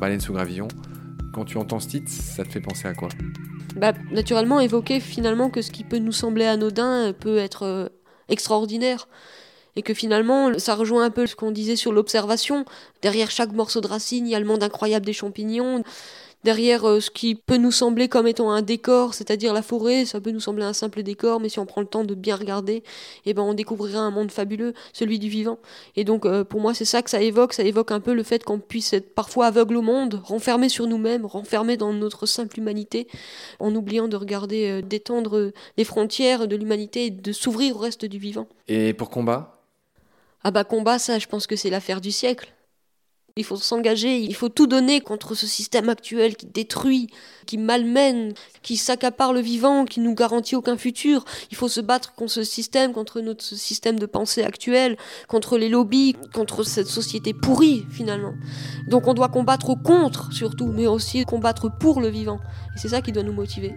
Baleine sous gravillon, quand tu entends ce titre, ça te fait penser à quoi? Bah, Naturellement, évoquer finalement que ce qui peut nous sembler anodin peut être euh, extraordinaire. Et que finalement, ça rejoint un peu ce qu'on disait sur l'observation. Derrière chaque morceau de racine, il y a le monde incroyable des champignons derrière euh, ce qui peut nous sembler comme étant un décor, c'est-à-dire la forêt, ça peut nous sembler un simple décor, mais si on prend le temps de bien regarder, eh ben on découvrira un monde fabuleux, celui du vivant. Et donc euh, pour moi c'est ça que ça évoque, ça évoque un peu le fait qu'on puisse être parfois aveugle au monde, renfermé sur nous-mêmes, renfermé dans notre simple humanité, en oubliant de regarder, euh, d'étendre les frontières de l'humanité et de s'ouvrir au reste du vivant. Et pour combat? Ah bah combat, ça, je pense que c'est l'affaire du siècle. Il faut s'engager, il faut tout donner contre ce système actuel qui détruit, qui malmène, qui s'accapare le vivant, qui nous garantit aucun futur. Il faut se battre contre ce système, contre notre système de pensée actuel, contre les lobbies, contre cette société pourrie finalement. Donc on doit combattre contre surtout, mais aussi combattre pour le vivant. Et c'est ça qui doit nous motiver.